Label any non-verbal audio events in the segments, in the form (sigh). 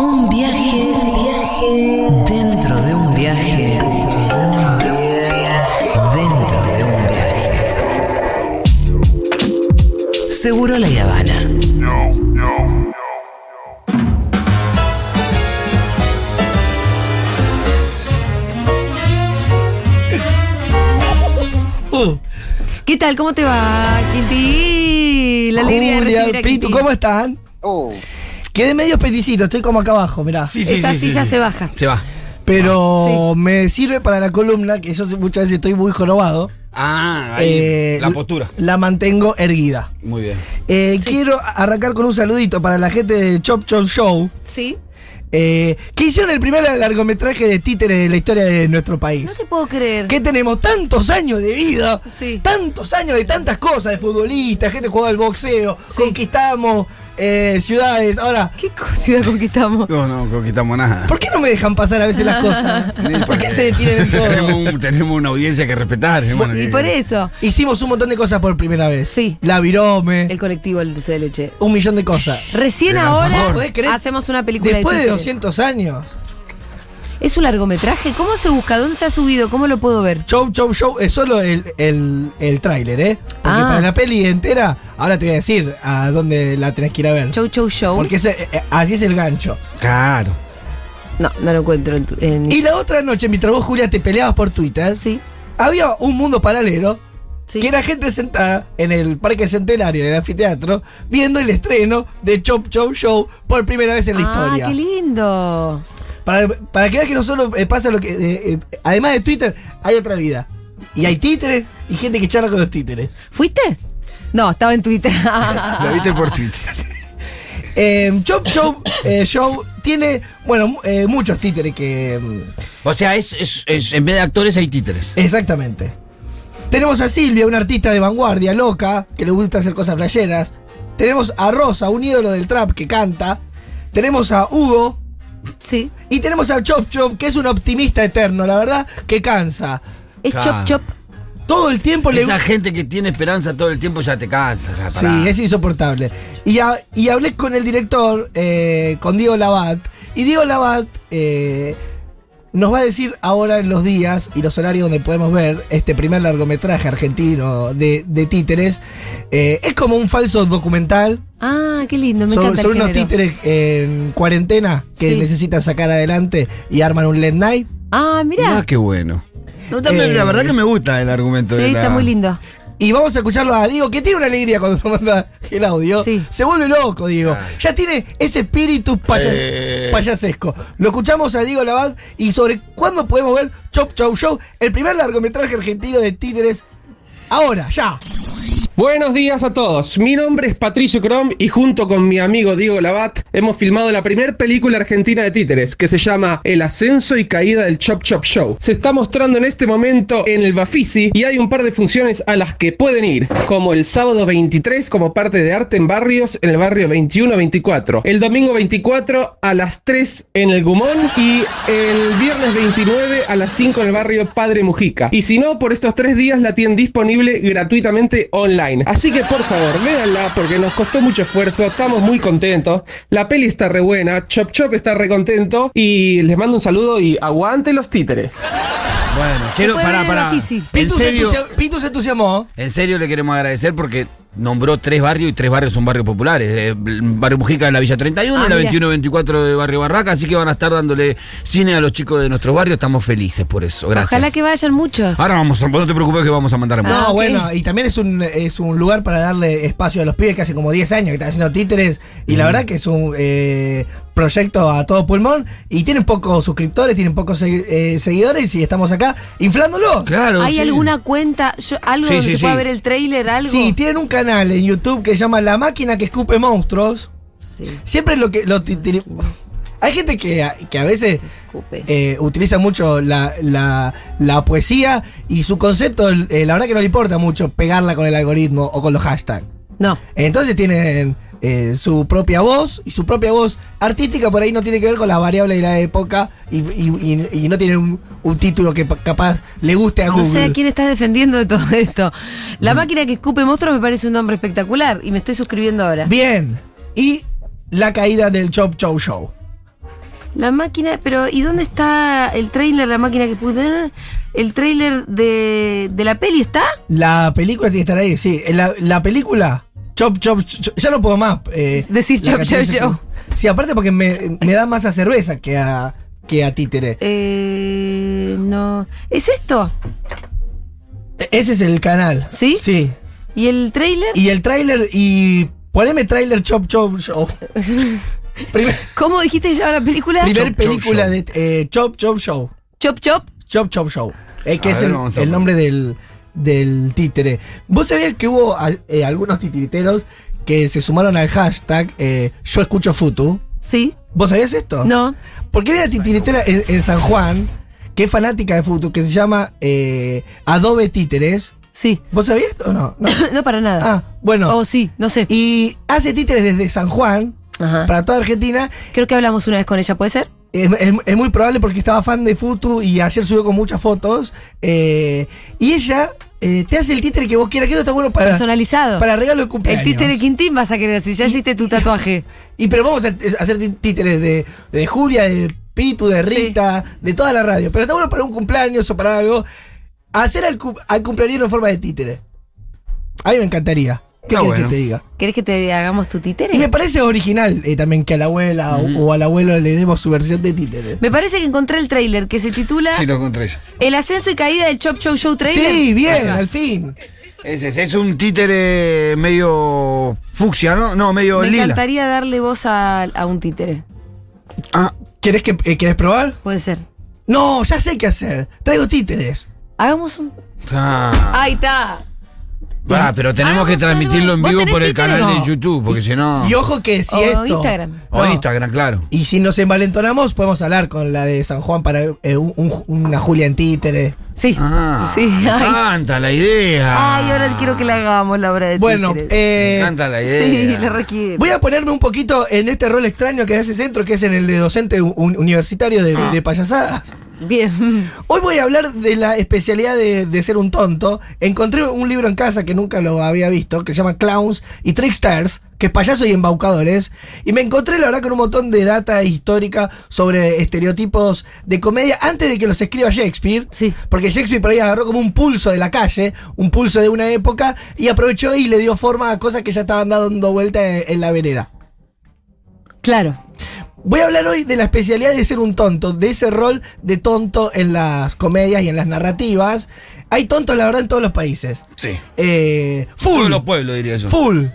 Un viaje, dentro de un viaje, dentro de un viaje, dentro de un viaje. Seguro la Habana. Uh, ¿Qué tal? ¿Cómo te va, Quinti? La alegría de Julia, a Pitu, Quinti. ¿cómo están? Quedé medio peticito, estoy como acá abajo, mirá. Sí, sí, Esa sí, silla sí. se baja. Se va. Pero me sirve para la columna, que yo muchas veces estoy muy jorobado. Ah, ahí, Eh, la postura. La mantengo erguida. Muy bien. Eh, Quiero arrancar con un saludito para la gente de Chop Chop Show, ¿Sí? eh, que hicieron el primer largometraje de títeres de la historia de nuestro país. No te puedo creer. Que tenemos tantos años de vida, Sí. tantos años de tantas cosas, de futbolistas, gente que juega al boxeo, Sí. conquistamos eh, ciudades. Ahora, ¿Qué co- ciudad conquistamos? No, no conquistamos nada. ¿por qué no me dejan pasar a veces las cosas? (laughs) ¿Por qué se detienen en (laughs) Tenemos, todo? un- tenemos una audiencia que respetar. bueno, Y por eso, Hicimos un montón de cosas por primera vez. Sí. La virome, el colectivo del dulce de leche. un millón de cosas. Recién Pero, ahora hacemos una película Después de títeres. 200 años. ¿Es un largometraje? ¿Cómo se busca? ¿Dónde está subido? ¿Cómo lo puedo ver? Show, show, show es solo el, el, el tráiler, ¿eh? Porque Ah. para la peli entera, ahora te voy a decir a dónde la tenés que ir a ver. Show, show, show. Porque ese- eh, así es el gancho. Claro. No, no lo encuentro en... tu- en- Y la otra noche, mientras vos, Julia, te peleabas por Twitter, Sí, había un mundo paralelo sí. que era gente sentada en el Parque Centenario, en el anfiteatro, viendo el estreno de Chop Chop Show por primera vez en la ah, historia. qué lindo. Para, para que veas que no solo eh, pasa lo que. eh, eh, además de Twitter, hay otra vida. Y hay títeres y gente que charla con los títeres. ¿Fuiste? No, estaba en Twitter. (laughs) La viste por Twitter. (laughs) Eh, Chop eh, Show tiene, bueno, eh, muchos títeres que. mm, O sea, es, es- es- en vez de actores hay títeres. Exactamente. Tenemos a Silvia, una artista de vanguardia, loca, que le gusta hacer cosas flasheras. Tenemos a Rosa, un ídolo del trap que canta. Tenemos a Hugo. Sí. Y tenemos a Chop Chop, que es un optimista eterno, la verdad, que cansa. Es Claro. chop chop. Todo el tiempo le Esa gente que tiene esperanza todo el tiempo ya te cansa. ya. Sí, es insoportable. Y, y hablé con el director, eh, con Diego Labat. Y Diego Labat eh, nos va a decir ahora en los días y los horarios donde podemos ver este primer largometraje argentino de, de títeres. Eh, es como un falso documental Ah, qué lindo, me sobre, encanta el unos género. títeres en cuarentena que Sí. necesitan sacar adelante y arman un late night. Ah, mirá. Ah, qué bueno. No, también, Eh, la verdad que me gusta el argumento sí, de la- está muy lindo. Y vamos a escucharlo a Diego, que tiene una alegría cuando nos (laughs) manda el audio. Sí. Se vuelve loco, Diego. Ya tiene ese espíritu payas- Eh. payasesco. Lo escuchamos a Diego Labad y sobre cuándo podemos ver Chop Chow Show, el primer largometraje argentino de títeres. Ahora, ya. Buenos días a todos. Mi nombre es Patricio Crom y junto con mi amigo Diego Labat hemos filmado la primera película argentina de títeres que se llama El ascenso y caída del Chop Chop Show. Se está mostrando en este momento en el Bafisi y hay un par de funciones a las que pueden ir, como el sábado 23 como parte de arte en barrios en el barrio 21-24, el domingo 24 a las 3 en el Gumón y el viernes 29 a las 5 en el barrio Padre Mujica. Y si no, por estos tres días la tienen disponible gratuitamente online. Así que por favor, véanla porque nos costó mucho esfuerzo, estamos muy contentos. La peli está re buena, Chop Chop está re contento y les mando un saludo y aguante los títeres. Bueno, quiero. Pará, pará. En serio, Pitu se entusiasmó. en serio le queremos agradecer porque nombró tres barrios y tres barrios son barrios populares. Eh, barrio Mujica de la Villa 31, Ah, la mira. 21-24 de Barrio Barraca, así que van a estar dándole cine a los chicos de nuestro barrio. Estamos felices por eso. Gracias. Ojalá que vayan muchos. Ahora vamos a, no te preocupes que vamos a mandar más. Ah, no, bueno, y también es un, es un lugar para darle espacio a los pibes que hace como 10 años que están haciendo títeres. Y la verdad que es un eh, proyecto a todo pulmón. Y tienen pocos suscriptores, tienen pocos eh, seguidores y estamos acá inflándolo. Claro. ¿Hay sí. alguna cuenta, yo- algo Sí, donde sí, se pueda ver el trailer, algo? Sí, tienen un canal en YouTube que se llama La Máquina que Escupe Monstruos. Sí, Siempre lo que. Lo hay gente que, a- que a veces eh, utiliza mucho la, la- la poesía y su concepto, eh, la verdad que no le importa mucho pegarla con el algoritmo o con los hashtags. No. Entonces tienen eh, su propia voz y su propia voz artística por ahí no tiene que ver con las variables de la época y, y- y- y no tiene un, un título que pa- capaz le guste a No Google. sé a quién estás defendiendo de todo (laughs) esto. La máquina que escupe monstruos me parece un nombre espectacular y me estoy suscribiendo ahora. Bien. Y la caída del Chop Chow Show. La máquina, pero ¿y dónde está el trailer, la máquina que pude El trailer de, de la peli está? La película tiene que estar ahí, sí. La, la película, Chop Chop, Chop- ya no puedo más. eh, Decir la Chop, Chop, Chop. que- Sí, aparte porque me, me da más a cerveza que a, que a títere. Eh, no. ¿Es esto? E- Ese es el canal. ¿Sí? Sí. ¿Y el trailer? Y el tráiler, y poneme tráiler Chop Chop Show. (laughs) Primer, ¿Cómo dijiste que llama la película? primer Chop, película de eh, Chop Chop Show. Chop Chop. Chop Chop Show. eh, que A es ver, el, nombre del, del títere. ¿Vos sabías que hubo al- eh, algunos titiriteros que se sumaron al hashtag eh, Yo escucho Futu? Sí. ¿Vos sabías esto? No. Porque hay una titiritera en, en San Juan que es fanática de Futu, que se llama eh, Adobe Títeres. Sí. ¿Vos sabías esto o no? No. (laughs) no para nada. Ah, bueno. Oh, sí, no sé. Y hace títeres desde San Juan Ajá. para toda Argentina. Creo que hablamos una vez con ella, ¿puede ser? Es, es- es muy probable porque estaba fan de Futu y ayer subió con muchas fotos. eh, y ella eh, te hace el títere que vos quieras, que eso está bueno para, Personalizado. para regalo de el cumpleaños. títere Quintín vas a querer, si ya Y- hiciste tu tatuaje. (laughs) Y pero vamos a a hacer tí- títeres de, de Julia, de Pitu, de Rita, de toda la radio. Pero está bueno para un cumpleaños o para algo. Hacer al, al cumpleaños en forma de títere. A mí me encantaría. ¿Qué querés bueno. que te diga? ¿Querés que te hagamos tu títere? Y me parece original eh, también que a la abuela o- o, al abuelo le demos su versión de títere. Me parece que encontré el tráiler que se titula Sí, lo encontré yo. El ascenso y caída del Chop Show Show Trailer. Sí, bien, al fin. Ese es, es un títere medio fucsia, ¿no? No, medio Me lila. encantaría darle voz a, a un títere. Ah, ¿Querés, que, eh, ¿Querés probar? Puede ser. No, ya sé qué hacer. Traigo títeres. Hagamos un. ah. Ahí está. Ah, pero tenemos que Hagamos transmitirlo en algo. ¿Vos vivo por el Twitter? canal No. de YouTube, porque si no. Y ojo que si o esto. Instagram. O No. Instagram, claro. Y si nos envalentonamos, podemos hablar con la de San Juan para eh, un- un- una Julia en títere. Sí. Ah, sí. me Ay. encanta la idea. Ay, ahora quiero que le hagamos la obra de Bueno, títeres. Me eh, encanta la idea. Sí, le requiere. voy a ponerme un poquito en este rol extraño que hace centro, que es en el de docente un- universitario de, Sí. de payasadas. Bien. Hoy voy a hablar de la especialidad de, de ser un tonto. Encontré un libro en casa que nunca lo había visto, que se llama Clowns y Tricksters, que es payasos y embaucadores. Y me encontré, la verdad, con un montón de data histórica sobre estereotipos de comedia antes de que los escriba Shakespeare. Sí. Porque Shakespeare por ahí agarró como un pulso de la calle, un pulso de una época, y aprovechó y le dio forma a cosas que ya estaban dando vuelta en, en la vereda. Claro. Voy a hablar hoy de la especialidad de ser un tonto, de ese rol de tonto en las comedias y en las narrativas. Hay tontos, la verdad, en todos los países. Sí. Eh, full. Todos los pueblos, diría yo. Full.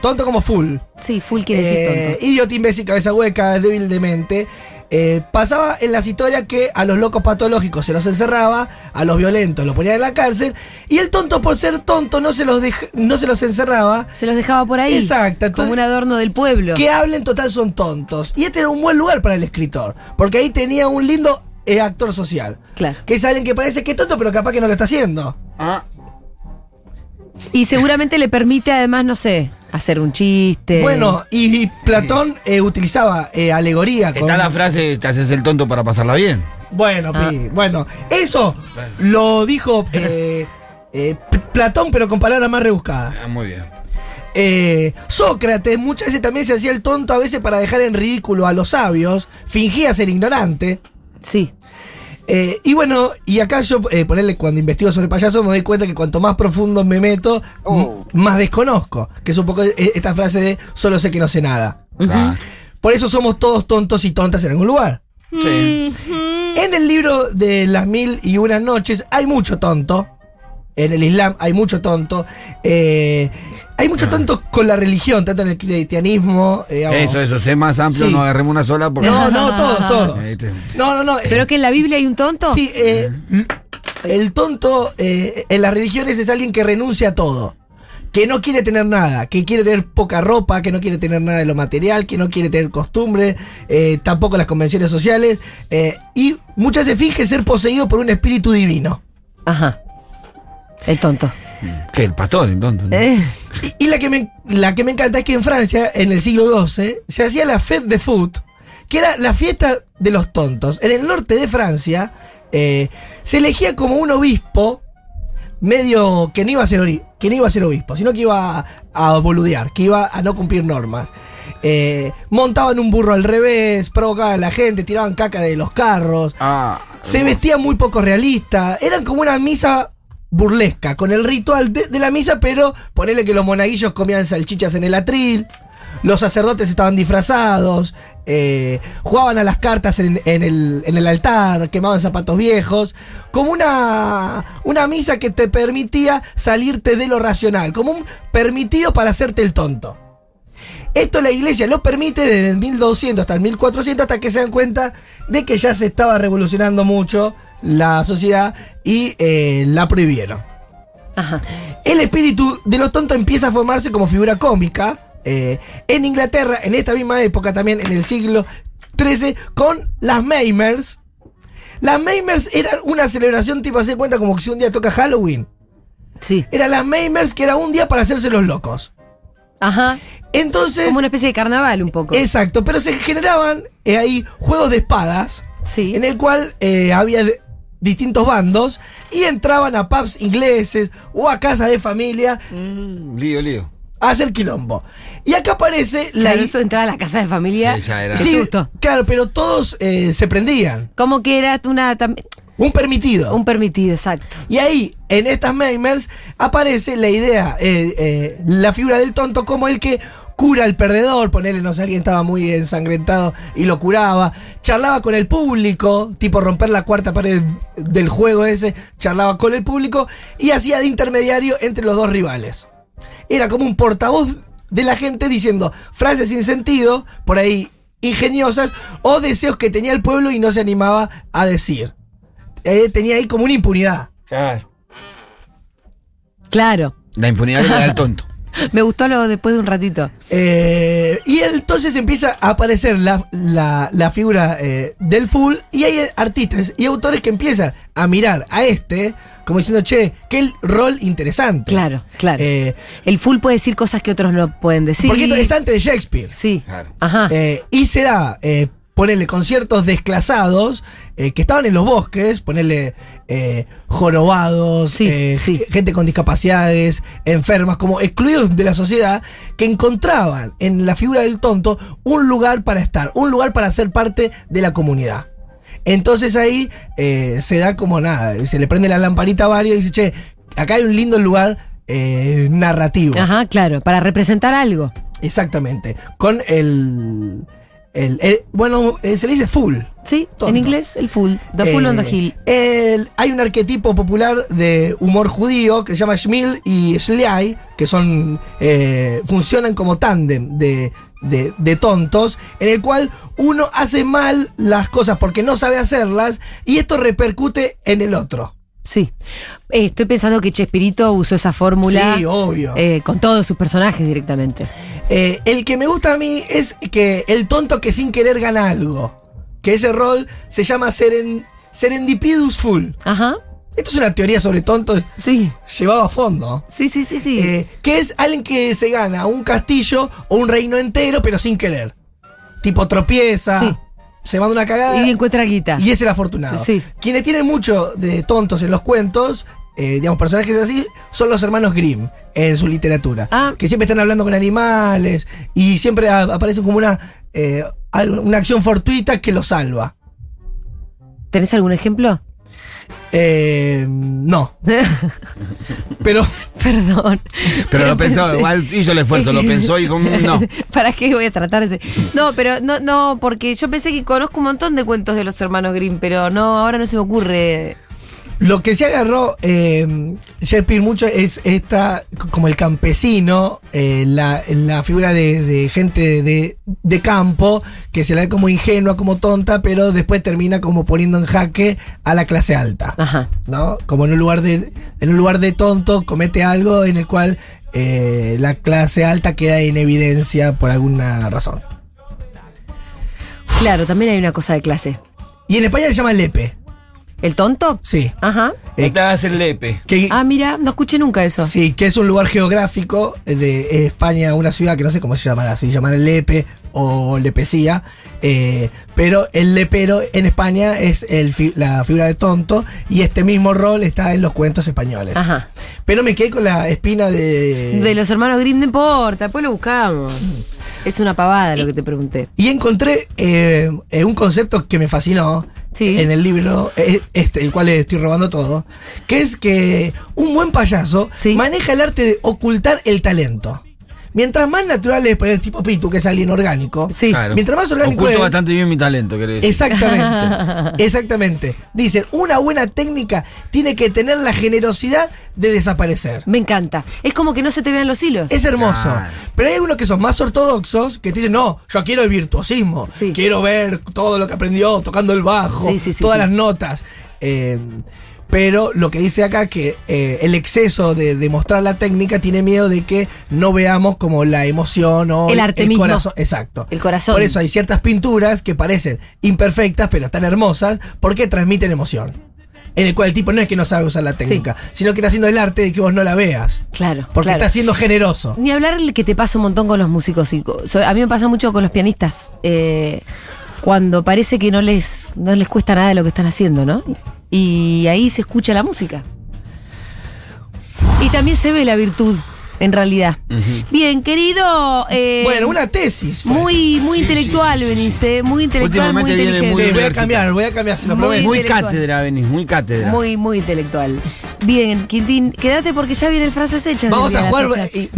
Tonto como full. Sí, full quiere decir Eh, tonto. idiota, imbécil, cabeza hueca, débil de mente. Eh, pasaba en las historias que a los locos patológicos se los encerraba, a los violentos los ponían en la cárcel, y el tonto por ser tonto no se los, dej- no se los encerraba. Se los dejaba por ahí. Exacto, entonces- Como un adorno del pueblo. Que hablen total son tontos. Y este era un buen lugar para el escritor, porque ahí tenía un lindo eh, actor social. Claro. Que es alguien que parece que es tonto, pero capaz que no lo está haciendo. Ah, Y seguramente le permite además, no sé, hacer un chiste. Bueno, y, y Platón eh, utilizaba eh, alegoría. con- está la frase, te haces el tonto para pasarla bien. Bueno, Ah. pi, bueno, eso lo dijo (laughs) eh, eh, Platón, pero con palabras más rebuscadas. Ah, muy bien. Eh, Sócrates muchas veces también se hacía el tonto, a veces para dejar en ridículo a los sabios, fingía ser ignorante. Sí. Eh, y bueno, y acá yo, eh, ponerle cuando investigo sobre payasos, me doy cuenta que cuanto más profundo me meto, Oh. más desconozco. Que es un poco eh, esta frase de solo sé que no sé nada. Claro. Por eso somos todos tontos y tontas en algún lugar. Sí. En el libro de las mil y unas noches hay mucho tonto. En el Islam hay mucho tonto. Eh, hay mucho tonto con la religión, tanto en el cristianismo. eh, digamos. Eso, eso, sé más amplio, Sí. no agarremos una sola porque. No, no, todo, todo. Te- No, no, no. ¿Pero que en la Biblia hay un tonto? Sí, eh, el tonto eh, en las religiones es alguien que renuncia a todo. Que no quiere tener nada, que quiere tener poca ropa, que no quiere tener nada de lo material, que no quiere tener costumbre, eh, tampoco las convenciones sociales, eh, y muchas veces finge ser poseído por un espíritu divino. Ajá. El tonto. ¿Qué? El pastor, entonces. ¿no? Eh, Y, y la, que me, la que me encanta es que en Francia, en el siglo XII, se hacía la Fête de Foot, que era la fiesta de los tontos. En el norte de Francia, eh, se elegía como un obispo medio que no iba a ser que no iba a ser obispo, sino que iba a, a boludear, que iba a no cumplir normas. Eh, montaban un burro al revés, provocaban a la gente, tiraban caca de los carros. Ah, Se vestía muy poco realista. Eran como una misa burlesca, con el ritual de, la misa, pero ponele que los monaguillos comían salchichas en el atril, los sacerdotes estaban disfrazados, eh, jugaban a las cartas en, en el, en el altar, quemaban zapatos viejos, como una, una misa que te permitía salirte de lo racional, como un permitido para hacerte el tonto. Esto la iglesia lo permite desde el 1200 hasta el 1400 hasta que se dan cuenta de que ya se estaba revolucionando mucho la sociedad y eh, la prohibieron. Ajá. El espíritu de los tontos empieza a formarse como figura cómica. eh, en Inglaterra, en esta misma época, también en el siglo XIII, con las Maimers. Las Maimers eran una celebración tipo, hace cuenta como que si un día toca Halloween. Sí. Eran las Maimers que era un día para hacerse los locos. Ajá. Entonces. Como una especie de carnaval un poco. Exacto, pero se generaban eh, ahí juegos de espadas Sí. en el cual eh, había distintos bandos y entraban a pubs ingleses o a casas de familia mm, lío, lío. a hacer quilombo. Y acá aparece la... Claro, eso de entrar a la casa de familia. Sí, ya era. Sí, susto. claro, pero todos eh, se prendían. Como que era una tam- Un permitido. un permitido, exacto. Y ahí, en estas Maimers, aparece la idea, eh, eh, la figura del tonto como el que cura al perdedor, ponele, no sé, alguien estaba muy ensangrentado y lo curaba, charlaba con el público, tipo romper la cuarta pared del juego ese, charlaba con el público y hacía de intermediario entre los dos rivales. Era como un portavoz de la gente diciendo frases sin sentido, por ahí ingeniosas, o deseos que tenía el pueblo y no se animaba a decir. Eh, tenía ahí como una impunidad. Claro. Claro. La impunidad le da al tonto. (laughs) Me gustó lo después de un ratito. Eh, y entonces empieza a aparecer la, la- la figura eh, del full y hay artistas y autores que empiezan a mirar a este como diciendo, che, qué rol interesante. Claro, claro. Eh, El full puede decir cosas que otros no pueden decir. porque esto es antes de Shakespeare. Sí. Claro. Ajá. Eh, y se da, eh, ponerle conciertos desclasados eh, que estaban en los bosques, ponerle eh, jorobados, Sí, eh, sí. gente con discapacidades, enfermas, como excluidos de la sociedad, que encontraban en la figura del tonto un lugar para estar, un lugar para ser parte de la comunidad. Entonces ahí eh, se da como nada, se le prende la lamparita a varios y dice, che, acá hay un lindo lugar narrativo. Ajá, claro. Para representar algo. Exactamente. Con el. El- el- bueno, eh, se le dice full. Sí, Tonto. en inglés el full. The full Eh, on the hill. el- hay un arquetipo popular de humor judío que se llama Shmil y Shliai, que son. eh, funcionan como tándem de, de- de tontos, en el cual uno hace mal las cosas porque no sabe hacerlas y esto repercute en el otro. Sí. Eh, estoy pensando que Chespirito usó esa fórmula Sí, obvio. eh, con todos sus personajes directamente. Eh, el que me gusta a mí es que el tonto que sin querer gana algo. Que ese rol se llama seren, Serendipidus Full. Ajá. Esto es una teoría sobre tontos Sí. llevado a fondo. Sí, sí, sí, sí. Que es alguien que se gana un castillo o un reino entero, pero sin querer. Tipo tropieza, Sí. Se manda una cagada y encuentra guita. y es el afortunado. Sí. Quienes tienen mucho de tontos en los cuentos, eh, digamos, personajes así, son los hermanos Grimm en su literatura. Ah. Que siempre están hablando con animales y siempre a- aparecen como una, eh, una acción fortuita que los salva. ¿Tenés algún ejemplo? Eh, no. (laughs) Pero Perdón. Pero lo pensó, pensé- igual hizo el esfuerzo, lo pensó y como no. (laughs) ¿Para qué voy a tratar ese? No, pero no, no, porque yo pensé que conozco un montón de cuentos de los hermanos Grimm, pero no, ahora no se me ocurre. Lo que se agarró eh, Shakespeare mucho es esta, como el campesino, eh, la, la figura de, de gente de, de campo, que se la ve como ingenua, como tonta, pero después termina como poniendo en jaque a la clase alta. Ajá. ¿no? Como en un lugar de, en un lugar de tonto comete algo en el cual eh, la clase alta queda en evidencia por alguna razón. Claro, también hay una cosa de clase. Y en España se llama Lepe, ¿El tonto? sí. Ajá. Eh, hace el lepe. que, Ah, mira, no escuché nunca eso. Sí, que es un lugar geográfico de España, una ciudad que no sé cómo se llamará, si llamará Lepe, o lepecía. eh, pero el lepero en España es el fi- la figura de tonto y este mismo rol está en los cuentos españoles. Ajá. Pero me quedé con la espina de... De los hermanos Grimm no importa, después lo buscamos. Es una pavada lo que te pregunté. Y encontré eh, eh, un concepto que me fascinó Sí. en el libro, eh, este, el cual le estoy robando todo, que es que un buen payaso Sí. maneja el arte de ocultar el talento. Mientras más natural es para el tipo Pitu, que es alguien orgánico, Sí. Claro. mientras más orgánico Oculto es, bastante bien mi talento, querés decir. Exactamente, (laughs) exactamente. Dicen, una buena técnica tiene que tener la generosidad de desaparecer. Me encanta. Es como que no se te vean los hilos. Es hermoso. Claro. Pero hay unos que son más ortodoxos que te dicen, no, yo quiero el virtuosismo. Sí. Quiero ver todo lo que aprendió tocando el bajo, Sí, sí, sí, todas sí. las notas. Eh, pero lo que dice acá que eh, el exceso de, de mostrar la técnica tiene miedo de que no veamos como la emoción o El arte mismo. corazón. Exacto. El corazón. Por eso hay ciertas pinturas que parecen imperfectas, pero están hermosas, porque transmiten emoción. En el cual el tipo no es que no sabe usar la técnica, sino que está haciendo el arte de que vos no la veas. Claro. Porque claro. está siendo generoso. Ni hablar el que te pasa un montón con los músicos. y A mí me pasa mucho con los pianistas. eh, cuando parece que no les, no les cuesta nada lo que están haciendo, ¿no? Y ahí se escucha la música. Y también se ve la virtud, en realidad. Bien, querido. eh, Bueno, una tesis. fue. Muy, muy Sí, intelectual, sí, sí, eh, Muy intelectual, muy inteligente. muy Sí, voy a cambiar, voy a cambiar, se lo Muy. Muy cátedra, venís, muy cátedra. Muy, muy intelectual. Bien, Quintín, quédate porque ya viene el frases hechas. Vamos a jugar y,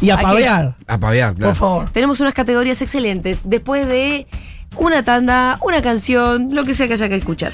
y a pavear, A pavear, claro. por favor. Tenemos unas categorías excelentes. Después de una tanda, una canción, lo que sea que haya que escuchar.